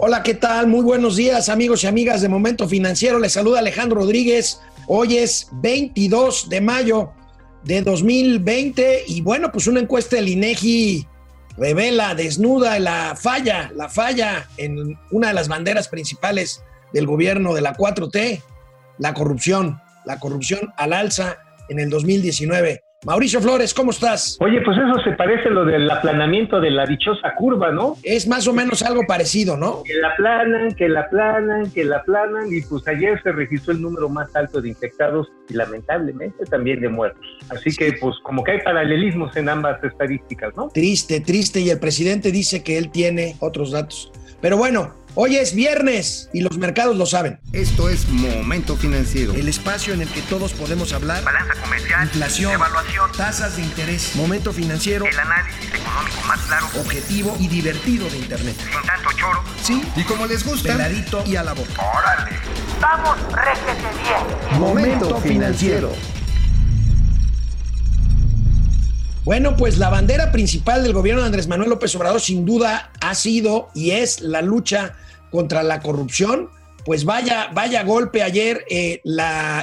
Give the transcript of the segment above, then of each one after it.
Hola, ¿qué tal? Muy buenos días, amigos y amigas de Momento Financiero. Les saluda Alejandro Rodríguez. Hoy es 22 de mayo de 2020 y bueno, pues una encuesta del INEGI revela, desnuda la falla, la falla en una de las banderas principales del gobierno de la 4T, la corrupción, la corrupción al alza en el 2019. Mauricio Flores, ¿cómo estás? Oye, pues eso se parece a lo del aplanamiento de la dichosa curva, ¿no? Es más o menos algo parecido, ¿no? Que la aplanan, que la aplanan, que la aplanan, y pues ayer se registró el número más alto de infectados y lamentablemente también de muertos. Así que pues como que hay paralelismos en ambas estadísticas, ¿no? Triste, triste, y el presidente dice que él tiene otros datos. Pero bueno, Hoy es viernes y los mercados lo saben. Esto es Momento Financiero. El espacio en el que todos podemos hablar. Balanza comercial. Inflación. Evaluación. Tasas de interés. Momento Financiero. El análisis económico más claro. Objetivo y divertido de Internet. Sin tanto choro. Sí. Y como les gusta. Peladito y a la boca. ¡Órale! ¡Vamos, réjete bien! Momento Financiero. Bueno, pues la bandera principal del gobierno de Andrés Manuel López Obrador sin duda ha sido y es la lucha contra la corrupción. Pues vaya, vaya golpe ayer eh,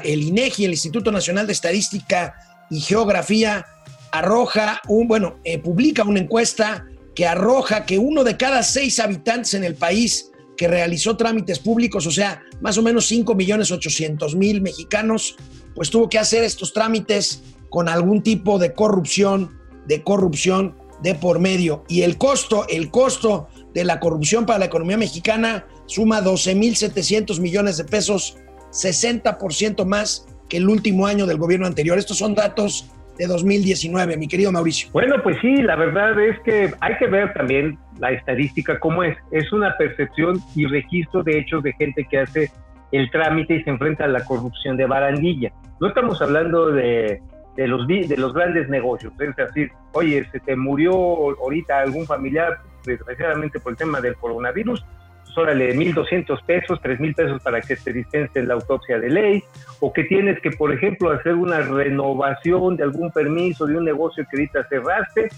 el INEGI, el Instituto Nacional de Estadística y Geografía, arroja un, bueno, eh, publica una encuesta que arroja que uno de cada seis habitantes en el país que realizó trámites públicos, o sea, más o menos 5 millones 800 mil mexicanos, pues tuvo que hacer estos trámites con algún tipo de corrupción, de corrupción de por medio. Y el costo, el costo de la corrupción para la economía mexicana suma 12.700 millones de pesos, 60% más que el último año del gobierno anterior. Estos son datos de 2019, mi querido Mauricio. Bueno, pues sí, la verdad es que hay que ver también la estadística cómo es. Es una percepción y registro de hechos de gente que hace el trámite y se enfrenta a la corrupción de barandilla. No estamos hablando de, de los, de los grandes negocios, es decir, oye, se te murió ahorita algún familiar, desgraciadamente por el tema del coronavirus, pues órale, 1.200 pesos, 3.000 pesos para que te dispense la autopsia de ley, o que tienes que, por ejemplo, hacer una renovación de algún permiso de un negocio que ahorita cerraste,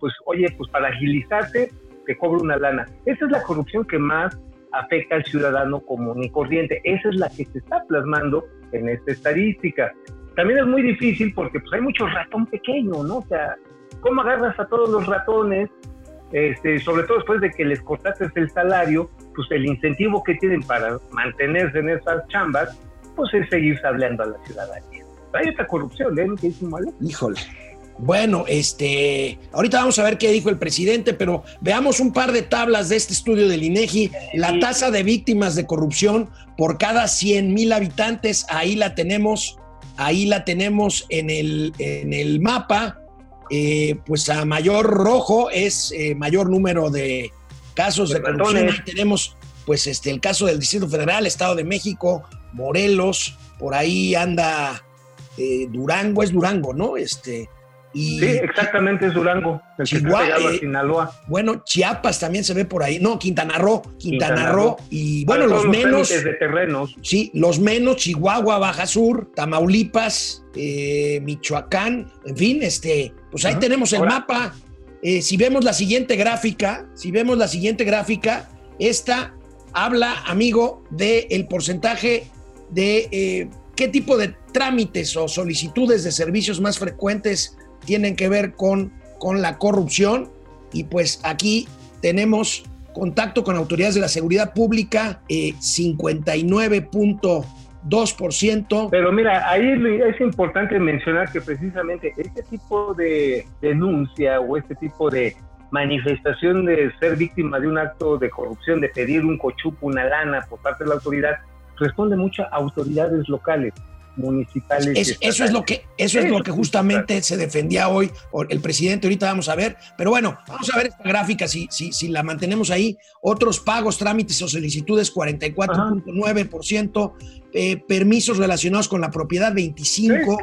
pues oye, pues para agilizarte, te cobra una lana. Esa es la corrupción que más afecta al ciudadano común y corriente. Esa es la que se está plasmando en esta estadística. También es muy difícil porque pues hay mucho ratón pequeño, ¿no? O sea, ¿cómo agarras a todos los ratones? Este, sobre todo después de que les cortaste el salario, pues el incentivo que tienen para mantenerse en esas chambas, pues es seguir hablando a la ciudadanía. Hay esta corrupción, ¿eh? ¿Qué Híjole. Bueno, este, ahorita vamos a ver qué dijo el presidente, pero veamos un par de tablas de este estudio del INEGI. La tasa de víctimas de corrupción por cada 100 mil habitantes, ahí la tenemos, ahí la tenemos en el, en el mapa. Eh, pues a mayor rojo es eh, mayor número de casos de, corrupción. Ahí tenemos, pues, este, el caso del Distrito Federal, Estado de México, Morelos, por ahí anda eh, Durango, es Durango, ¿no? Este, sí, exactamente es Durango, el Chihuahua, eh, Sinaloa. Bueno, Chiapas también se ve por ahí. No, Quintana Roo, Quintana, Roo. Y bueno, los, menos. De terrenos. Sí, los menos, Chihuahua, Baja Sur, Tamaulipas, eh, Michoacán, en fin, este, pues ahí tenemos el mapa. Eh, si vemos la siguiente gráfica, si vemos la siguiente gráfica, esta habla, amigo, del el porcentaje de qué tipo de trámites o solicitudes de servicios más frecuentes tienen que ver con, con la corrupción y pues aquí tenemos contacto con autoridades de la seguridad pública, eh, 59.2%. Pero mira, ahí es importante mencionar que precisamente este tipo de denuncia o este tipo de manifestación de ser víctima de un acto de corrupción, de pedir un cochupo, una lana por parte de la autoridad, responde mucho a autoridades locales municipales. eso es lo que, eso es lo que justamente se defendía hoy el presidente. Ahorita vamos a ver, pero bueno, vamos a ver esta gráfica si, si, si la mantenemos ahí. Otros pagos, trámites o solicitudes 44.9%, eh, permisos relacionados con la propiedad 25,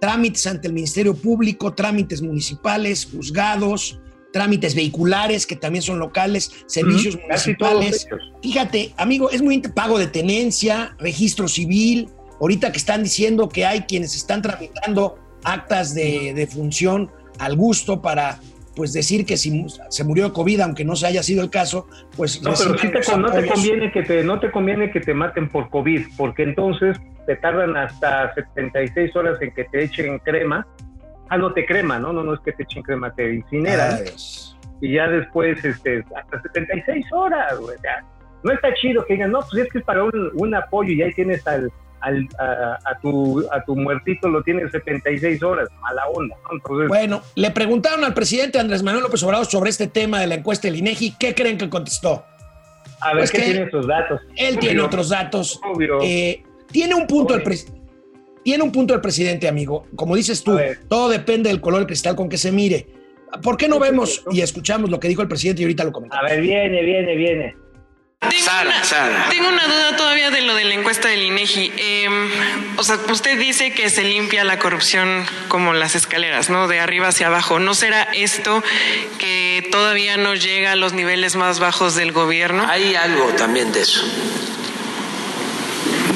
trámites ante el Ministerio Público, trámites municipales, juzgados trámites vehiculares que también son locales, servicios municipales. Fíjate, amigo, es muy pago de tenencia, registro civil, Ahorita que están diciendo que hay quienes están tramitando actas de, función al gusto para pues decir que si se murió de COVID, aunque no se haya sido el caso, pues No, pero sí te, no te conviene que te, no te conviene que te maten por COVID, porque entonces te tardan hasta 76 horas en que te echen crema. Ah, no te crema, ¿no? No, no es que te echen crema, te incineran. Dios. y ya después este, hasta 76 horas, güey. No está chido que digan, no, pues es que es para un, un apoyo y ahí tienes al, al- a, a tu, a tu muertito, lo tienes 76 horas, mala onda. ¿no? Entonces, Bueno, le preguntaron al presidente Andrés Manuel López Obrador sobre este tema de la encuesta del INEGI. ¿Qué creen que contestó? a ver pues qué que tienen sus datos. Él tiene otros datos. Obvio. Eh, tiene un punto el Obvio. pres- tiene un punto el presidente, amigo. Como dices tú, A todo depende del color del cristal con que se mire. ¿Por qué no vemos y escuchamos lo que dijo el presidente y ahorita lo a comentamos? ver, viene, viene, viene. Tengo Sara, una, Sara. Tengo una duda todavía de lo de la encuesta del INEGI. Eh, o sea, usted dice que se limpia la corrupción como las escaleras, ¿no? De arriba hacia abajo. ¿No será esto que todavía no llega a los niveles más bajos del gobierno? Hay algo también de eso.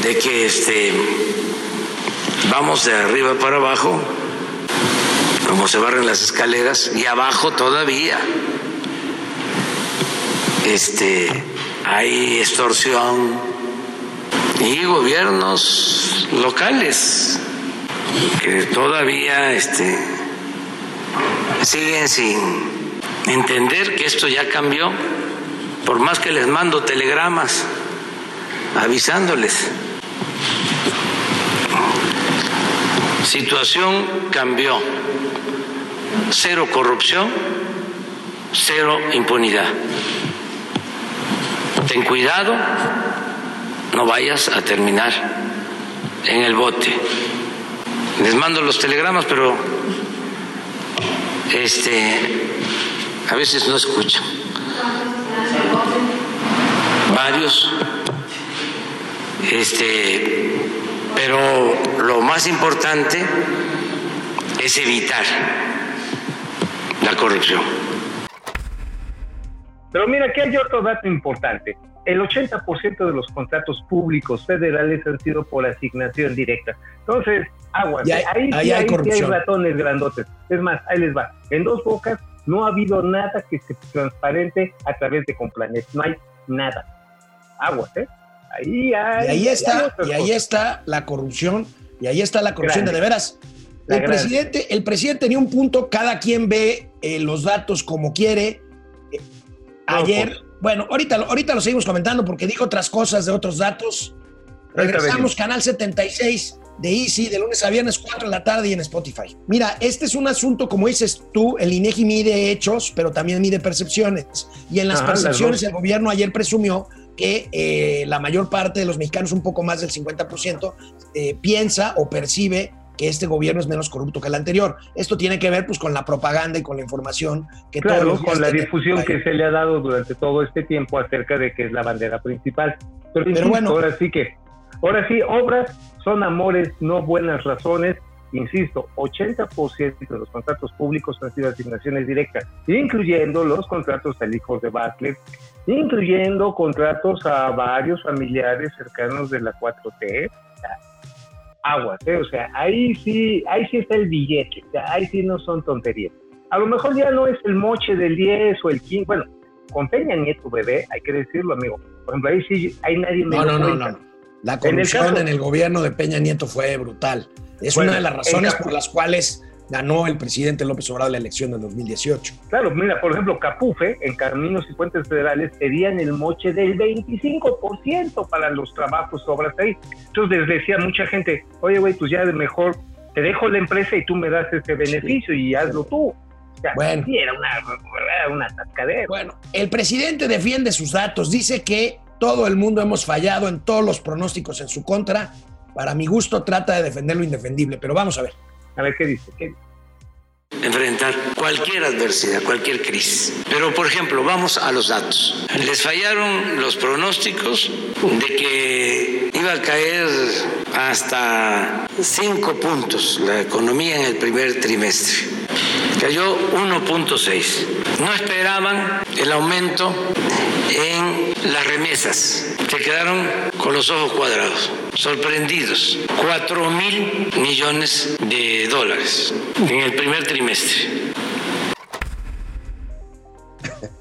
De que este vamos de arriba para abajo, como se barren las escaleras, y abajo todavía. Este hay extorsión y gobiernos locales que todavía este siguen sin entender que esto ya cambió, por más que les mando telegramas avisándoles. Situación cambió. Cero corrupción, cero impunidad. Ten cuidado, no vayas a terminar en el bote. Les mando los telegramas, pero este a veces no escuchan. Varios este pero lo más importante es evitar la corrupción. Pero mira, aquí hay otro dato importante. El 80% de los contratos públicos federales han sido por asignación directa. Entonces, aguas. Hay- ahí, sí, ahí hay ahí sí hay corrupción. ratones grandotes. Es más, ahí les va. En dos bocas no ha habido nada que se transparente a través de Complanet. No hay nada. Aguas, ¿eh? Ahí hay. Y ahí hay está, y ahí cosas. está la corrupción, y ahí está la corrupción de, Grande. de veras. El presidente, el presidente tenía un punto, cada quien ve eh, los datos como quiere. Ayer, bueno, ahorita, lo- ahorita lo seguimos comentando porque dijo otras cosas de otros datos. Regresamos, canal 76 de Easy, de lunes a viernes, 4 de la tarde y en Spotify. Mira, este es un asunto, como dices tú, el INEGI mide hechos, pero también mide percepciones. Y en las las percepciones, el gobierno ayer presumió que eh, la mayor parte de los mexicanos, un poco más del 50%, eh, piensa o percibe que este gobierno es menos corrupto que el anterior. Esto tiene que ver pues con la propaganda y con la información que todos Claro, los días con la difusión que se le ha dado durante todo este tiempo acerca de que es la bandera principal. Pero, Pero insisto, bueno. ahora sí que, ahora sí, obras son amores, no buenas razones. Insisto, 80% de los contratos públicos han sido asignaciones directas, incluyendo los contratos al hijo de Bartlett, incluyendo contratos a varios familiares cercanos de la 4T. Aguas, ¿eh? o sea, ahí sí, ahí sí está el billete, o sea, ahí sí no son tonterías. A lo mejor ya no es el moche del 10 o el 15, bueno, con Peña Nieto, bebé, hay que decirlo, amigo. Por ejemplo, ahí sí, ahí nadie No, no, no, no. La En el corrupción en el, gobierno de Peña Nieto fue brutal. Es Bueno, una de las razones por las cuales ganó el presidente López Obrador la elección del 2018. Claro, mira, por ejemplo, Capufe, en Caminos y Puentes Federales, pedían el moche del 25% para los trabajos, obras ahí. Entonces les decía mucha gente, oye, güey, pues ya de mejor te dejo la empresa y tú me das ese beneficio y hazlo tú. O sea, Bueno. sí, era una, era una atascadera. Bueno, el presidente defiende sus datos, dice que todo el mundo hemos fallado en todos los pronósticos en su contra. Para mi gusto trata de defender lo indefendible, pero vamos a ver. A ver qué dice. Enfrentar cualquier adversidad, cualquier crisis. Pero, por ejemplo, vamos a los datos. Les fallaron los pronósticos de que iba a caer hasta cinco puntos la economía en el primer trimestre. Cayó 1.6. No esperaban el aumento en las remesas. Se quedaron con los ojos cuadrados, sorprendidos. 4 mil millones de dólares en el primer trimestre.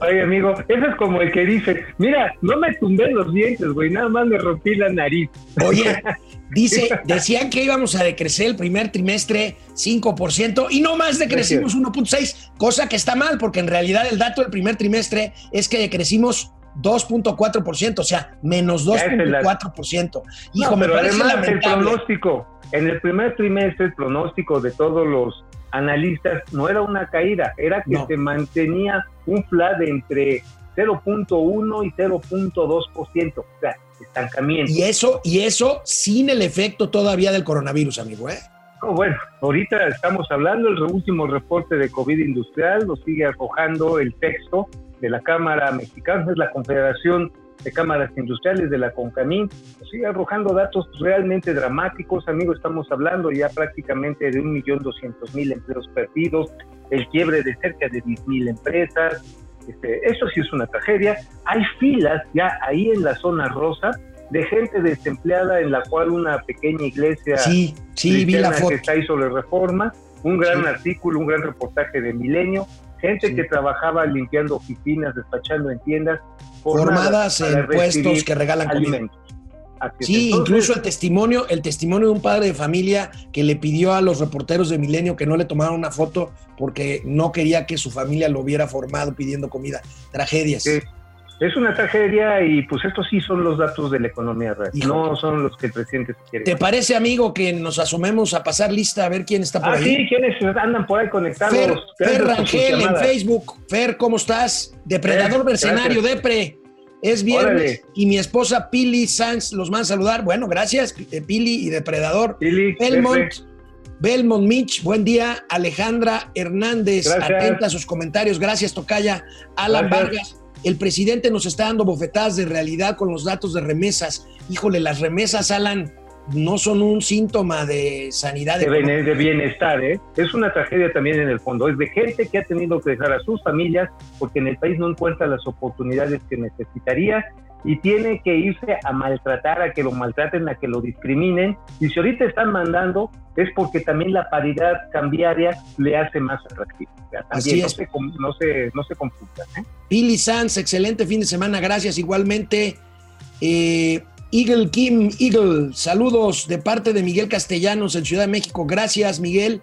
Oye, amigo, ese es como el que dice, mira, no me tumbé los dientes, güey, nada más me rompí la nariz. Oye, dice, decían que íbamos a decrecer el primer trimestre 5% y no más decrecimos 1.6, cosa que está mal, porque en realidad el dato del primer trimestre es que decrecimos 2.4%, o sea, menos 2.4%. Hijo, No, me parece además el lamentable. pronóstico, en el primer trimestre el pronóstico de todos los analistas no era una caída, era que No. se mantenía un flat de entre 0.1 y 0.2%, o sea, estancamiento. Y eso, y eso sin el efecto todavía del coronavirus, amigo, ¿eh? No, bueno, ahorita estamos hablando, el último reporte de COVID industrial lo sigue arrojando el texto de la Cámara Mexicana, es la Confederación de Cámaras Industriales de la CONCAMIN, sigue arrojando datos realmente dramáticos, amigo, estamos hablando ya prácticamente de 1.200.000 empleos perdidos, el quiebre de cerca de 10.000 empresas, este, eso sí es una tragedia, hay filas ya ahí en la zona rosa de gente desempleada en la cual una pequeña iglesia Sí, sí, vi la foto. que está ahí sobre reforma, un gran Sí. artículo, un gran reportaje de Milenio, gente Sí. que trabajaba limpiando oficinas, despachando en tiendas, Formadas en puestos que regalan comida. alimentos. Es. Sí, Entonces, incluso el testimonio, el testimonio de un padre de familia que le pidió a los reporteros de Milenio que no le tomaran una foto porque no quería que su familia lo hubiera formado pidiendo comida. Tragedias. Sí. Es una tragedia y pues estos sí son los datos de la economía real, Hijo. no son los que el presidente quiere. ¿Te parece, amigo, que nos asomemos a pasar lista a ver quién está por Ah, ahí? sí, ¿quiénes andan por ahí conectados? Fer, Fer Rangel en. Facebook. Fer, ¿cómo estás? Depredador mercenario, Depre. Es viernes Órale. y mi esposa Pili Sanz los manda a saludar. Bueno, gracias, eh, Pili y Depredador. Pili, Belmont. Belmont Mitch, buen día. Alejandra Hernández, Gracias. atenta a sus comentarios. Gracias, Tocaya. Alan Gracias. Vargas, el presidente nos está dando bofetadas de realidad con los datos de remesas. Híjole, las remesas, Alan, no son un síntoma de sanidad. de, de bienestar, ¿eh? Es una tragedia también en el fondo. Es de gente que ha tenido que dejar a sus familias porque en el país no encuentra las oportunidades que necesitaría y tiene que irse a maltratar, a que lo maltraten, a que lo discriminen. Y si ahorita están mandando es porque también la paridad cambiaria le hace más atractivo. O sea, Así también no es. se, no se, no se confundan, ¿eh? Pili Sanz, excelente fin de semana, gracias igualmente. Eh, Eagle Kim, Eagle, saludos de parte de Miguel Castellanos en Ciudad de México, gracias Miguel.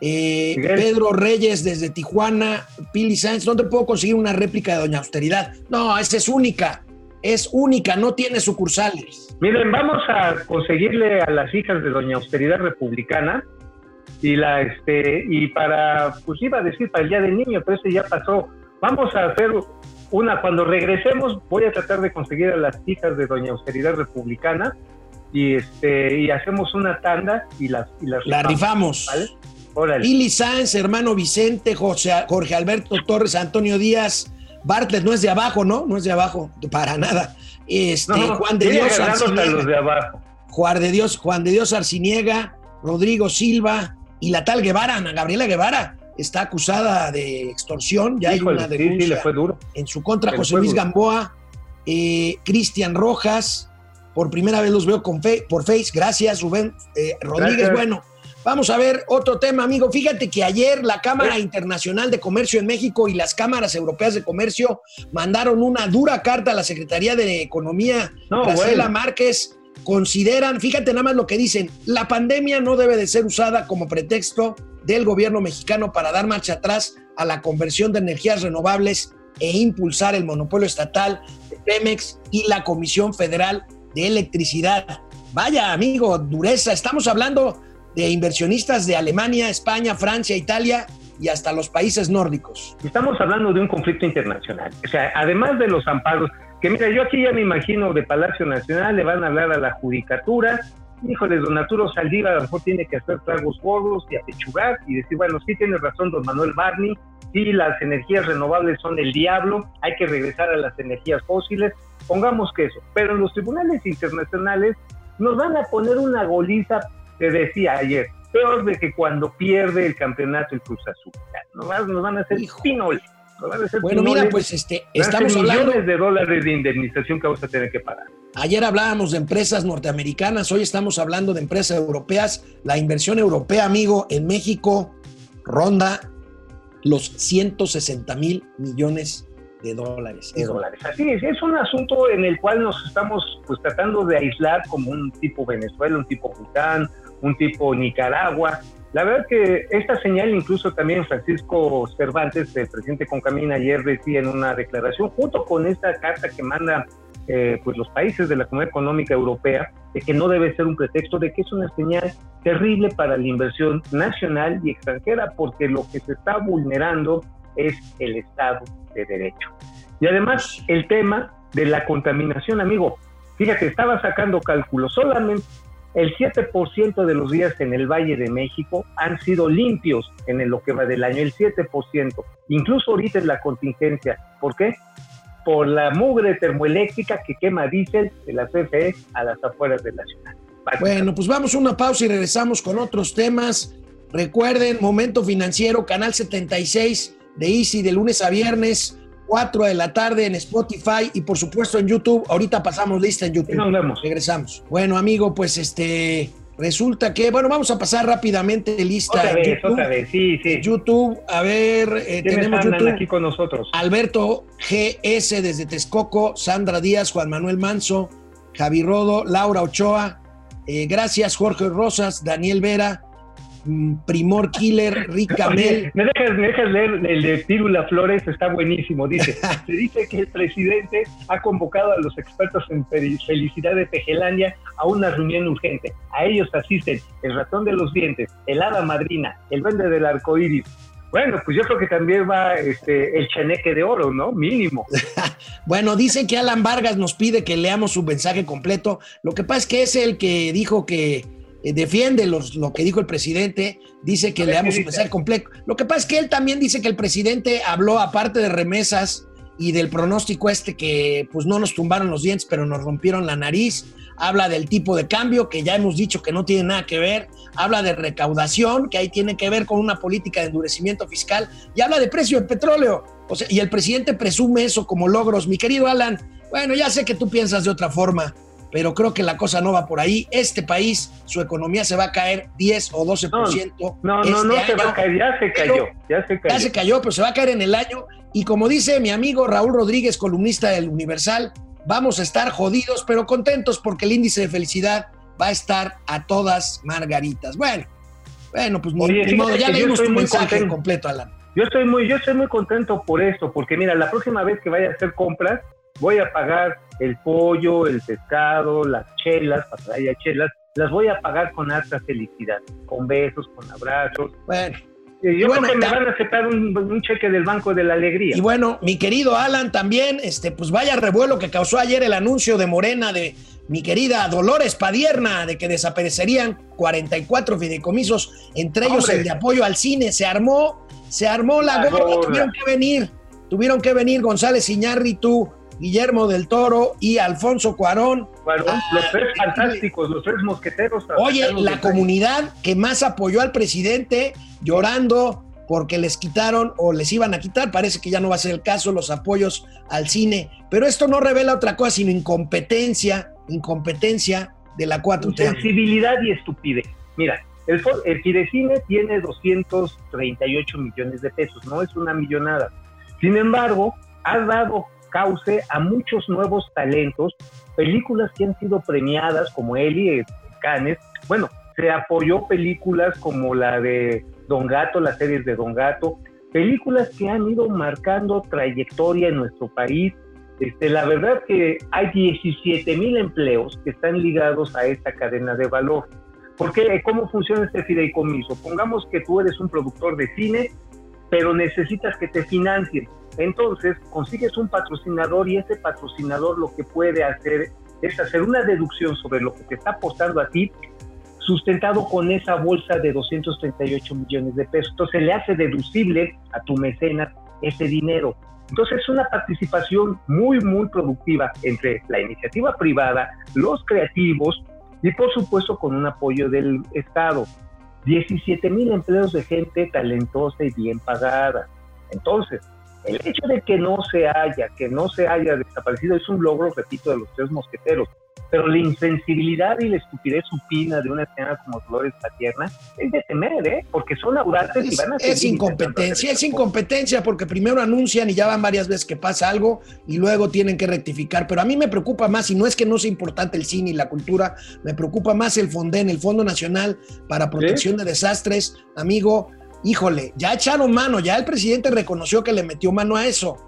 Eh, Miguel. Pedro Reyes desde Tijuana, Pili Sanz, ¿dónde puedo conseguir una réplica de Doña Austeridad? No, esa es única, es única, no tiene sucursales. Miren, vamos a conseguirle a las hijas de Doña Austeridad Republicana y la este y para pues iba a decir para el día del niño, pero ese ya pasó. Vamos a hacer una cuando regresemos voy a tratar de conseguir a las hijas de Doña Austeridad Republicana y este y hacemos una tanda y las y las La rifamos. ¿vale? Órale. Pili Sanz, hermano Vicente, José, Jorge Alberto Torres, Antonio Díaz, Bartlett, no es de abajo, ¿no? No es de abajo, para nada. Este, No, Juan de Dios Arciniega. los de abajo. Juan de Dios, Juan de Dios Arciniega, Rodrigo Silva y la tal Guevara, Ana Gabriela Guevara, está acusada de extorsión, ya Híjole, hay una sí, sí, le denuncia fue duro. en su contra, Le José Luis duro. Gamboa, eh, Cristian Rojas, por primera vez los veo con fe- por Face, gracias Rubén eh, Rodríguez, Gracias. bueno. Vamos a ver otro tema, amigo. Fíjate que ayer la Cámara. Internacional de Comercio en México y las cámaras europeas de comercio mandaron una dura carta a la Secretaría de Economía No, Graciela bueno. Márquez consideran, fíjate nada más lo que dicen, la pandemia no debe de ser usada como pretexto del gobierno mexicano para dar marcha atrás a la conversión de energías renovables e impulsar el monopolio estatal de Pemex y la Comisión Federal de Electricidad. Vaya, amigo, dureza, estamos hablando de inversionistas de Alemania, España, Francia, Italia y hasta los países nórdicos. Estamos hablando de un conflicto internacional. O sea, además de los amparos, que mira, yo aquí ya me imagino de Palacio Nacional, le van a hablar a la judicatura. Híjole, don Arturo Saldívar a lo mejor tiene que hacer tragos gordos y apechugar y decir, bueno, sí tiene razón don Manuel Barney, sí las energías renovables son el diablo, hay que regresar a las energías fósiles, pongamos que eso. Pero en los tribunales internacionales nos van a poner una goliza, te decía ayer, peor de que cuando pierde el campeonato el Cruz Azul. Nos van, nos van a hacer Hijo. pinoles. nos van a hacer Bueno, mira, pues este, estamos hablando... millones de dólares de indemnización que vamos a tener que pagar. Ayer hablábamos de empresas norteamericanas, hoy estamos hablando de empresas europeas. La inversión europea, amigo, en México ronda los 160 mil millones de dólares. de dólares. Así es, es un asunto en el cual nos estamos pues tratando de aislar como un tipo Venezuela, un tipo Bután, un tipo Nicaragua. La verdad que esta señal incluso también Francisco Cervantes, el presidente Concamina, ayer decía en una declaración, junto con esta carta que manda eh, pues los países de la Comunidad Económica Europea, de que no debe ser un pretexto, de que es una señal terrible para la inversión nacional y extranjera, porque lo que se está vulnerando es el Estado de Derecho. Y además el tema de la contaminación, amigo. Fíjate, estaba sacando cálculos, solamente el 7% de los días en el Valle de México han sido limpios en lo que va del año, el 7%. Incluso ahorita es la contingencia. ¿Por qué? Por la mugre termoeléctrica que quema diésel de la CFE a las afueras de la ciudad. Bueno, pues vamos a una pausa y regresamos con otros temas. Recuerden, Momento Financiero, Canal 76 de Easy de lunes a viernes, 4 de la tarde en Spotify y por supuesto en YouTube. Ahorita pasamos lista en Y YouTube. nos vemos. Regresamos. Bueno, amigo, pues este resulta que, bueno, vamos a pasar rápidamente lista. Otra vez, YouTube. otra vez, sí, sí. YouTube, a ver, eh, ¿Quiénes tenemos YouTube. aquí con nosotros? Alberto GS desde Texcoco, Sandra Díaz, Juan Manuel Manso, Javi Rodo, Laura Ochoa, eh, gracias Jorge Rosas, Daniel Vera, Primor Killer, Rick Camel. Oye, ¿me dejas, me dejas leer el de Tírula Flores? Está buenísimo. Dice, se dice que el presidente ha convocado a los expertos en fel- felicidad de Tejelandia a una reunión urgente. A ellos asisten el ratón de los dientes, el hada madrina, el vende del arco iris. Bueno, pues yo creo que también va este, el chaneque de oro, ¿no? Mínimo. Bueno, dice que Alan Vargas nos pide que leamos su mensaje completo. Lo que pasa es que es el que dijo que eh, defiende los- lo que dijo el presidente, dice que ¿qué su dice? mensaje completo. Lo que pasa es que él también dice que el presidente habló, aparte de remesas y del pronóstico este que pues no nos tumbaron los dientes, pero nos rompieron la nariz. Habla del tipo de cambio, que ya hemos dicho que no tiene nada que ver. Habla de recaudación, que ahí tiene que ver con una política de endurecimiento fiscal. Y habla de precio del petróleo. O sea, y el presidente presume eso como logros. Mi querido Alan, bueno, ya sé que tú piensas de otra forma, pero creo que la cosa no va por ahí. Este país, su economía se va a caer 10 o 12%. No, no, este no se va a caer, ya se cayó, ya se Ya cayó. se cayó, pero se va a caer en el año. Y como dice mi amigo Raúl Rodríguez, columnista del Universal, vamos a estar jodidos, pero contentos porque el índice de felicidad va a estar a todas margaritas. Bueno, bueno, pues Oye, ni modo, ya leímos tu mensaje contento. completo, Alan. Yo estoy muy, yo estoy muy contento por esto, porque mira, la próxima vez que vaya a hacer compras, voy a pagar el pollo, el pescado, las chelas, para chelas, las voy a pagar con harta felicidad, con besos, con abrazos. Bueno, Y yo Bueno, creo que me van a aceptar un, un cheque del Banco de la Alegría. y bueno, mi querido Alan también, este, pues vaya revuelo que causó ayer el anuncio de Morena de mi querida Dolores Padierna de que desaparecerían 44 fideicomisos, entre ellos Hombre. el de apoyo al cine. Se armó, se armó la La gorda, gorda. tuvieron que venir, tuvieron que venir González Iñárritu, Guillermo del Toro y Alfonso Cuarón. Bueno, Ah, los tres fantásticos, los tres mosqueteros. Oye, la comunidad que más apoyó al presidente llorando porque les quitaron o les iban a quitar, parece que ya no va a ser el caso, los apoyos al cine. Pero esto no revela otra cosa, sino incompetencia, incompetencia de la 4T. Insensibilidad y estupidez. Mira, el, el Fidecine tiene 238 millones de pesos, no es una millonada. Sin embargo, ha dado cauce a muchos nuevos talentos, películas que han sido premiadas como Eli, Canes. Bueno, se apoyó películas como la de Don Gato, las series de Don Gato, películas que han ido marcando trayectoria en nuestro país. Este, la verdad que hay 17 mil empleos que están ligados a esta cadena de valor. ¿Por qué? ¿Cómo funciona este fideicomiso? Pongamos que tú eres un productor de cine, pero necesitas que te financien. Entonces consigues un patrocinador y ese patrocinador lo que puede hacer es hacer una deducción sobre lo que te está aportando a ti, sustentado con esa bolsa de 238 millones de pesos. Entonces le hace deducible a tu mecenas ese dinero. Entonces es una participación muy, muy productiva entre la iniciativa privada, los creativos y por supuesto con un apoyo del Estado. 17 mil empleos de gente talentosa y bien pagada. Entonces, el hecho de que no se haya, que no se haya desaparecido es un logro, repito, de los tres mosqueteros. pero la insensibilidad y la estupidez supina de una señora como Dolores Patierna es de temer, ¿eh? Porque son audaces y van a es incompetencia, es incompetencia porque primero anuncian y ya van varias veces que pasa algo y luego tienen que rectificar. Pero a mí me preocupa más, y no es que no sea importante el cine y la cultura, me preocupa más el FONDEN, el Fondo Nacional para Protección de Desastres. Amigo, híjole, ya echaron mano, ya el presidente reconoció que le metió mano a eso.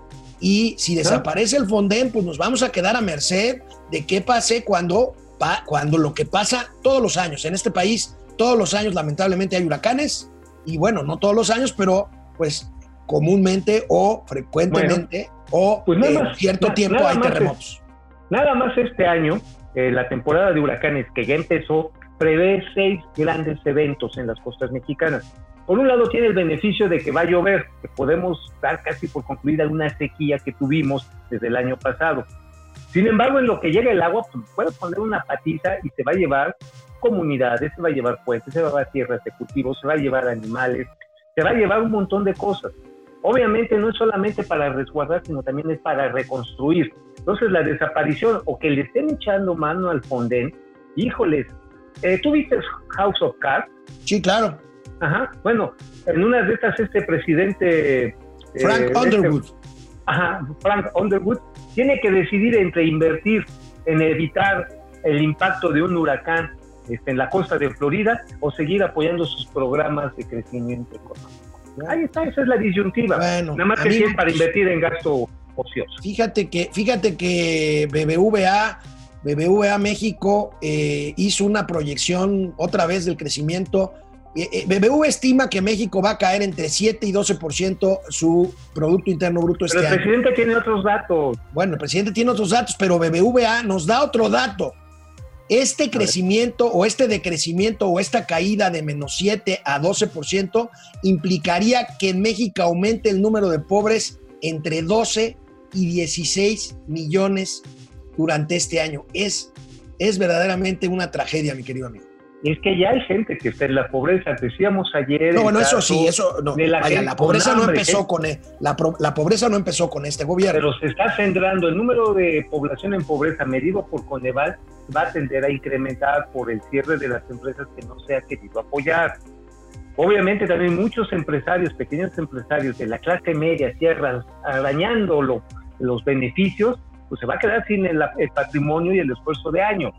Y si desaparece el FONDEN, pues nos vamos a quedar a merced de qué pase cuando, pa- cuando lo que pasa todos los años. En este país, todos los años, lamentablemente, hay huracanes. Y bueno, no todos los años, pero pues comúnmente o frecuentemente o Pues nada en más, cierto na- tiempo hay más es- terremotos. Nada más este año, eh, la temporada de huracanes que ya empezó, prevé seis grandes eventos en las costas mexicanas. Por un lado tiene el beneficio de que va a llover, que podemos dar casi por concluida una sequía que tuvimos desde el año pasado. Sin embargo, en lo que llega el agua, pues puede poner una patiza y se va a llevar comunidades, se va a llevar puentes, se va a llevar tierras de cultivo, se va a llevar animales, se va a llevar un montón de cosas. Obviamente no es solamente para resguardar, sino también es para reconstruir. Entonces la desaparición o que le estén echando mano al Fonden, híjoles, eh, ¿tú viste House of Cards? Sí, claro. Ajá, bueno, en una de estas este presidente... eh, Frank este- Underwood. Ajá, Frank Underwood tiene que decidir entre invertir en evitar el impacto de un huracán este, en la costa de Florida o seguir apoyando sus programas de crecimiento económico. Ahí está, esa es la disyuntiva. Bueno, Nada más que sí es para invertir en gasto ocioso. Fíjate que, fíjate que BBVA, BBVA México eh, hizo una proyección otra vez del crecimiento. Eh, eh, BBVA estima que México va a caer entre 7 y 12% su Producto Interno Bruto Pero este el año. presidente tiene otros datos. Bueno, el presidente tiene otros datos, pero BBVA nos da otro dato. Este crecimiento o este decrecimiento o esta caída de menos 7 a 12% implicaría que en México aumente el número de pobres entre 12 y 16 millones durante este año. Es, es verdaderamente una tragedia, mi querido amigo. Es que ya hay gente que está en la pobreza. Decíamos ayer. No, bueno, eso sí, eso no. de la Vaya, gente la pobreza no empezó ¿eh? con e- la, la pobreza no empezó con este gobierno. Pero se está centrando, el número de población en pobreza medido por Coneval va a tender a incrementar por el cierre de las empresas que no se ha querido apoyar. Obviamente también muchos empresarios, pequeños empresarios de la clase media, cierran arañando lo- los beneficios, pues se va a quedar sin el, el patrimonio y el esfuerzo de años.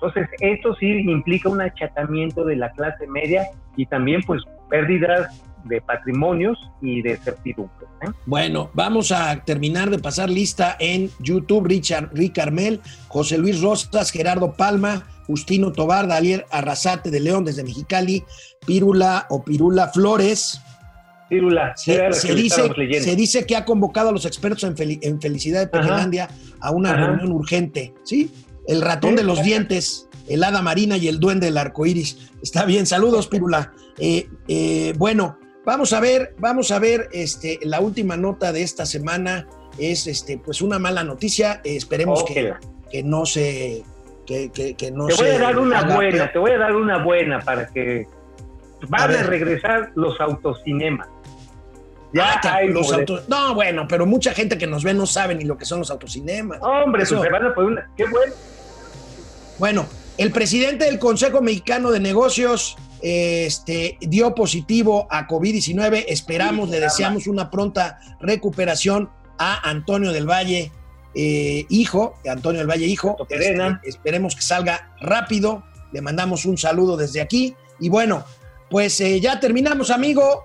Entonces, esto sí implica un achatamiento de la clase media y también pues pérdidas de patrimonios y de certidumbre. ¿eh? Bueno, vamos a terminar de pasar lista en YouTube. Richard Rick Carmel, José Luis Rosas, Gerardo Palma, Justino Tobar, Daniel Arrasate de León desde Mexicali, Pírula o Pirula Flores. Era Se, dice, se que ha convocado a los expertos en, Fel- en Felicidad de Pequelandia a una Ajá. reunión urgente. ¿Sí? El ratón de los dientes, el hada marina y el duende del arco iris. Está bien, saludos, Pírula. Eh, eh, bueno, vamos a ver, vamos a ver este, la última nota de esta semana. Es este, pues una mala noticia. Eh, esperemos que, que no se. Que, que- que no Te voy se a dar una buena, peor. te voy a dar una buena para que van A regresar los autocinemas. Ya Ah, hay los autos- No, bueno, pero mucha gente que nos ve no sabe ni lo que son los autocinemas. Hombre, Eso. pues se van a poner una. Qué bueno. Bueno, el presidente del Consejo Mexicano de Negocios este, dio positivo a COVID-19. Esperamos, le deseamos una pronta recuperación a Antonio del Valle, eh, hijo, Antonio del Valle, hijo. Este, esperemos que salga rápido. Le mandamos un saludo desde aquí. Y bueno, pues eh, ya terminamos, amigo.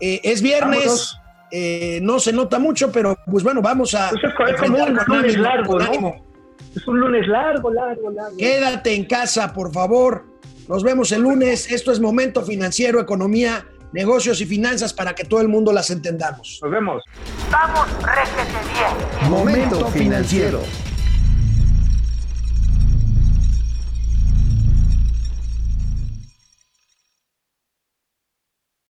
Eh, es viernes. Eh, no se nota mucho, pero pues bueno, vamos a. Pues es como un lunes largo, ¿no? Es un lunes largo, largo, largo. Quédate en casa, por favor. Nos vemos el lunes. Esto es Momento Financiero, Economía, Negocios y Finanzas para que todo el mundo las entendamos. Nos vemos. Vamos, réjete bien. Momento financiero.